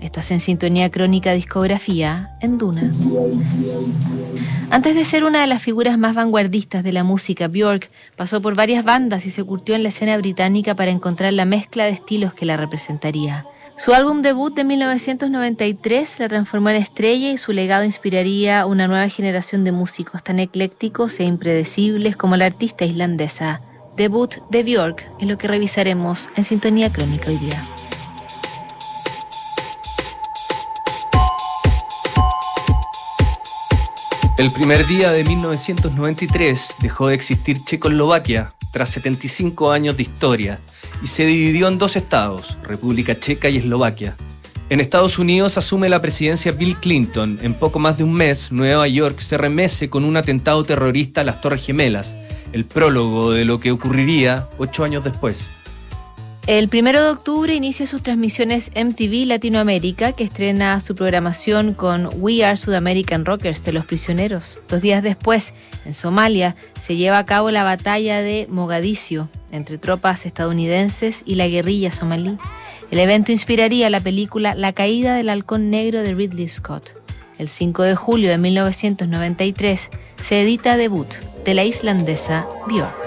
Estás en sintonía crónica discografía en Duna. Antes de ser una de las figuras más vanguardistas de la música, Björk pasó por varias bandas y se curtió en la escena británica para encontrar la mezcla de estilos que la representaría. Su álbum debut de 1993 la transformó en estrella y su legado inspiraría una nueva generación de músicos tan eclécticos e impredecibles como la artista islandesa. Debut de Björk es lo que revisaremos en Sintonía Crónica hoy día. El primer día de 1993 dejó de existir Checoslovaquia tras 75 años de historia y se dividió en dos estados, República Checa y Eslovaquia. En Estados Unidos asume la presidencia Bill Clinton. En poco más de un mes, Nueva York se remece con un atentado terrorista a las Torres Gemelas, el prólogo de lo que ocurriría ocho años después. El primero de octubre inicia sus transmisiones MTV Latinoamérica, que estrena su programación con We Are Sudamerican Rockers de los prisioneros. Dos días después, en Somalia, se lleva a cabo la batalla de Mogadiscio entre tropas estadounidenses y la guerrilla somalí. El evento inspiraría la película La caída del halcón negro de Ridley Scott. El 5 de julio de 1993 se edita debut de la islandesa Björk.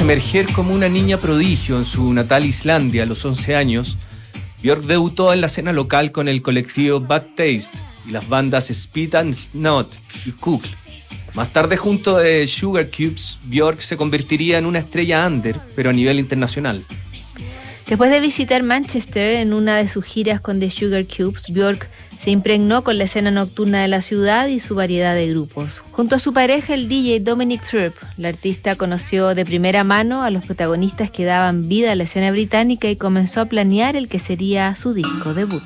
Emerger como una niña prodigio en su natal Islandia a los 11 años, Björk debutó en la escena local con el colectivo Bad Taste y las bandas Speed and Snot y Cook. Más tarde, junto de Sugar Cubes, Björk se convertiría en una estrella under, pero a nivel internacional. Después de visitar Manchester en una de sus giras con The Sugar Cubes, Björk se impregnó con la escena nocturna de la ciudad y su variedad de grupos. Junto a su pareja, el DJ Dominic Thorpe, la artista conoció de primera mano a los protagonistas que daban vida a la escena británica y comenzó a planear el que sería su disco debut.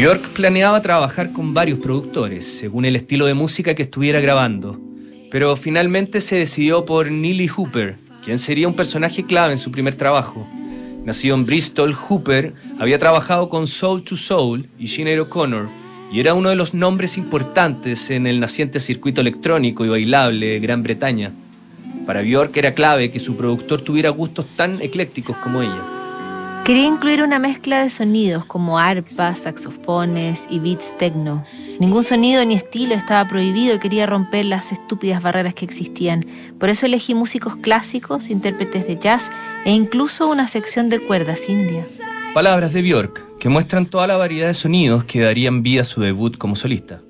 Björk planeaba trabajar con varios productores, según el estilo de música que estuviera grabando, pero finalmente se decidió por Neely Hooper, quien sería un personaje clave en su primer trabajo. Nacido en Bristol, Hooper había trabajado con Soul to Soul y Sinead O'Connor y era uno de los nombres importantes en el naciente circuito electrónico y bailable de Gran Bretaña. Para Björk era clave que su productor tuviera gustos tan eclécticos como ella. Quería incluir una mezcla de sonidos como arpas, saxofones y beats techno. Ningún sonido ni estilo estaba prohibido y quería romper las estúpidas barreras que existían. Por eso elegí músicos clásicos, intérpretes de jazz e incluso una sección de cuerdas indias. Palabras de Björk, que muestran toda la variedad de sonidos que darían vida a su debut como solista.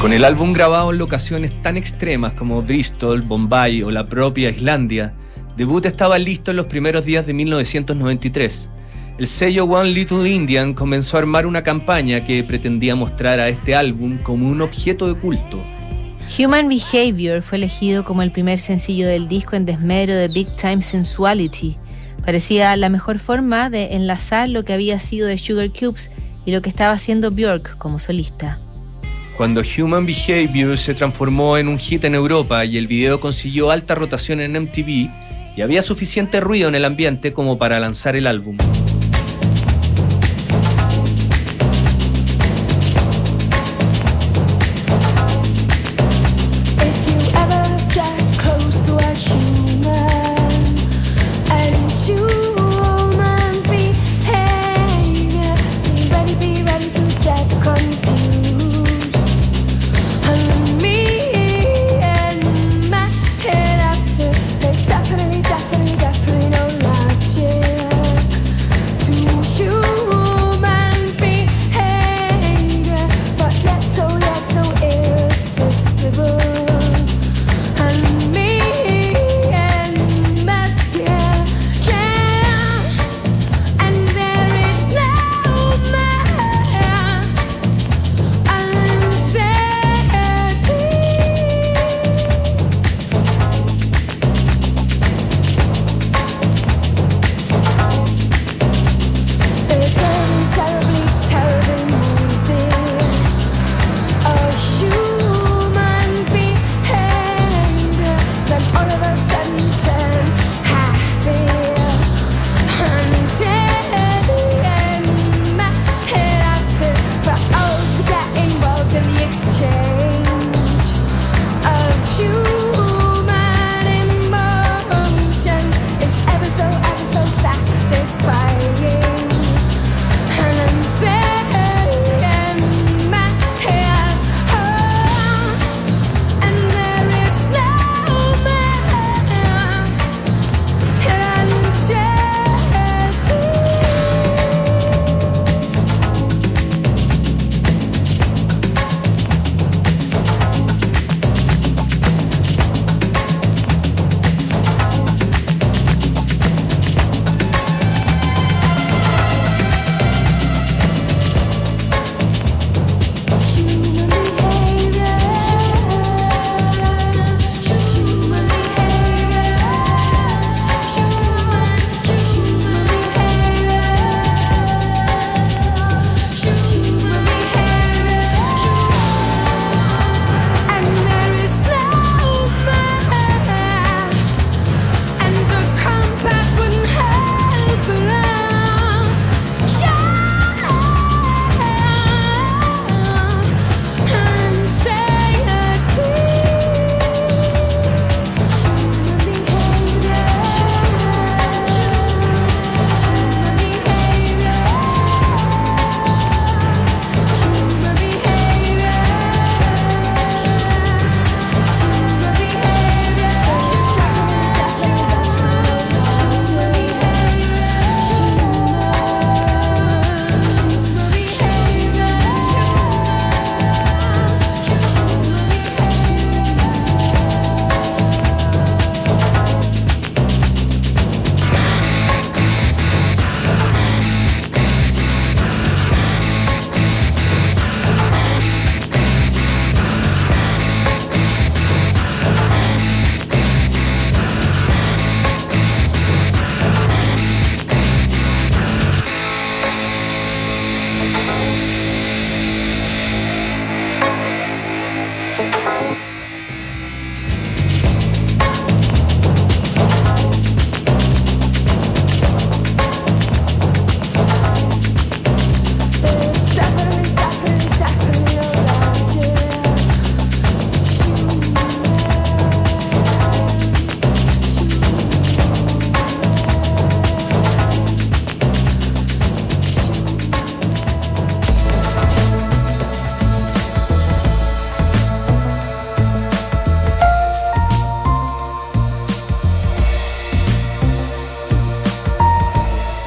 Con el álbum grabado en locaciones tan extremas como Bristol, Bombay o la propia Islandia, Debut estaba listo en los primeros días de 1993. El sello One Little Indian comenzó a armar una campaña que pretendía mostrar a este álbum como un objeto de culto. Human Behavior fue elegido como el primer sencillo del disco en desmedro de Big Time Sensuality. Parecía la mejor forma de enlazar lo que había sido de Sugar Cubes y lo que estaba haciendo Björk como solista. Cuando Human Behavior se transformó en un hit en Europa y el video consiguió alta rotación en MTV, y había suficiente ruido en el ambiente como para lanzar el álbum.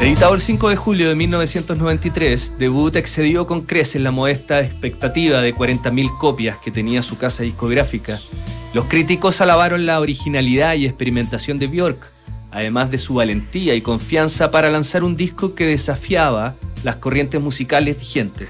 Editado el 5 de julio de 1993, Debut excedió con creces la modesta expectativa de 40.000 copias que tenía su casa discográfica. Los críticos alabaron la originalidad y experimentación de Björk, además de su valentía y confianza para lanzar un disco que desafiaba las corrientes musicales vigentes.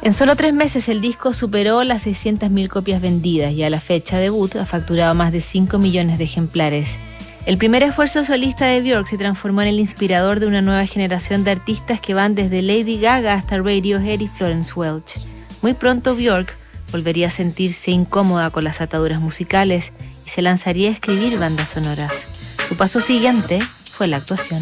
En solo tres meses el disco superó las 600.000 copias vendidas y a la fecha debut ha facturado más de 5 millones de ejemplares. El primer esfuerzo solista de Björk se transformó en el inspirador de una nueva generación de artistas que van desde Lady Gaga hasta Radiohead y Florence Welch. Muy pronto Björk volvería a sentirse incómoda con las ataduras musicales y se lanzaría a escribir bandas sonoras. Su paso siguiente fue la actuación.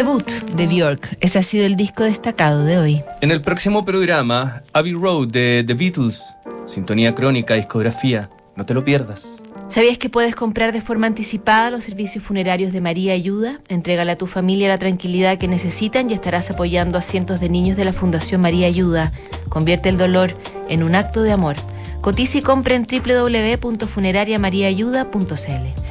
Debut de Björk. Ese ha sido el disco destacado de hoy. En el próximo programa, Abbey Road de The Beatles. Sintonía crónica, discografía. No te lo pierdas. ¿Sabías que puedes comprar de forma anticipada los servicios funerarios de María Ayuda? Entrégale a tu familia la tranquilidad que necesitan y estarás apoyando a cientos de niños de la Fundación María Ayuda. Convierte el dolor en un acto de amor. Cotiza y compra en www.funerariamariaayuda.cl.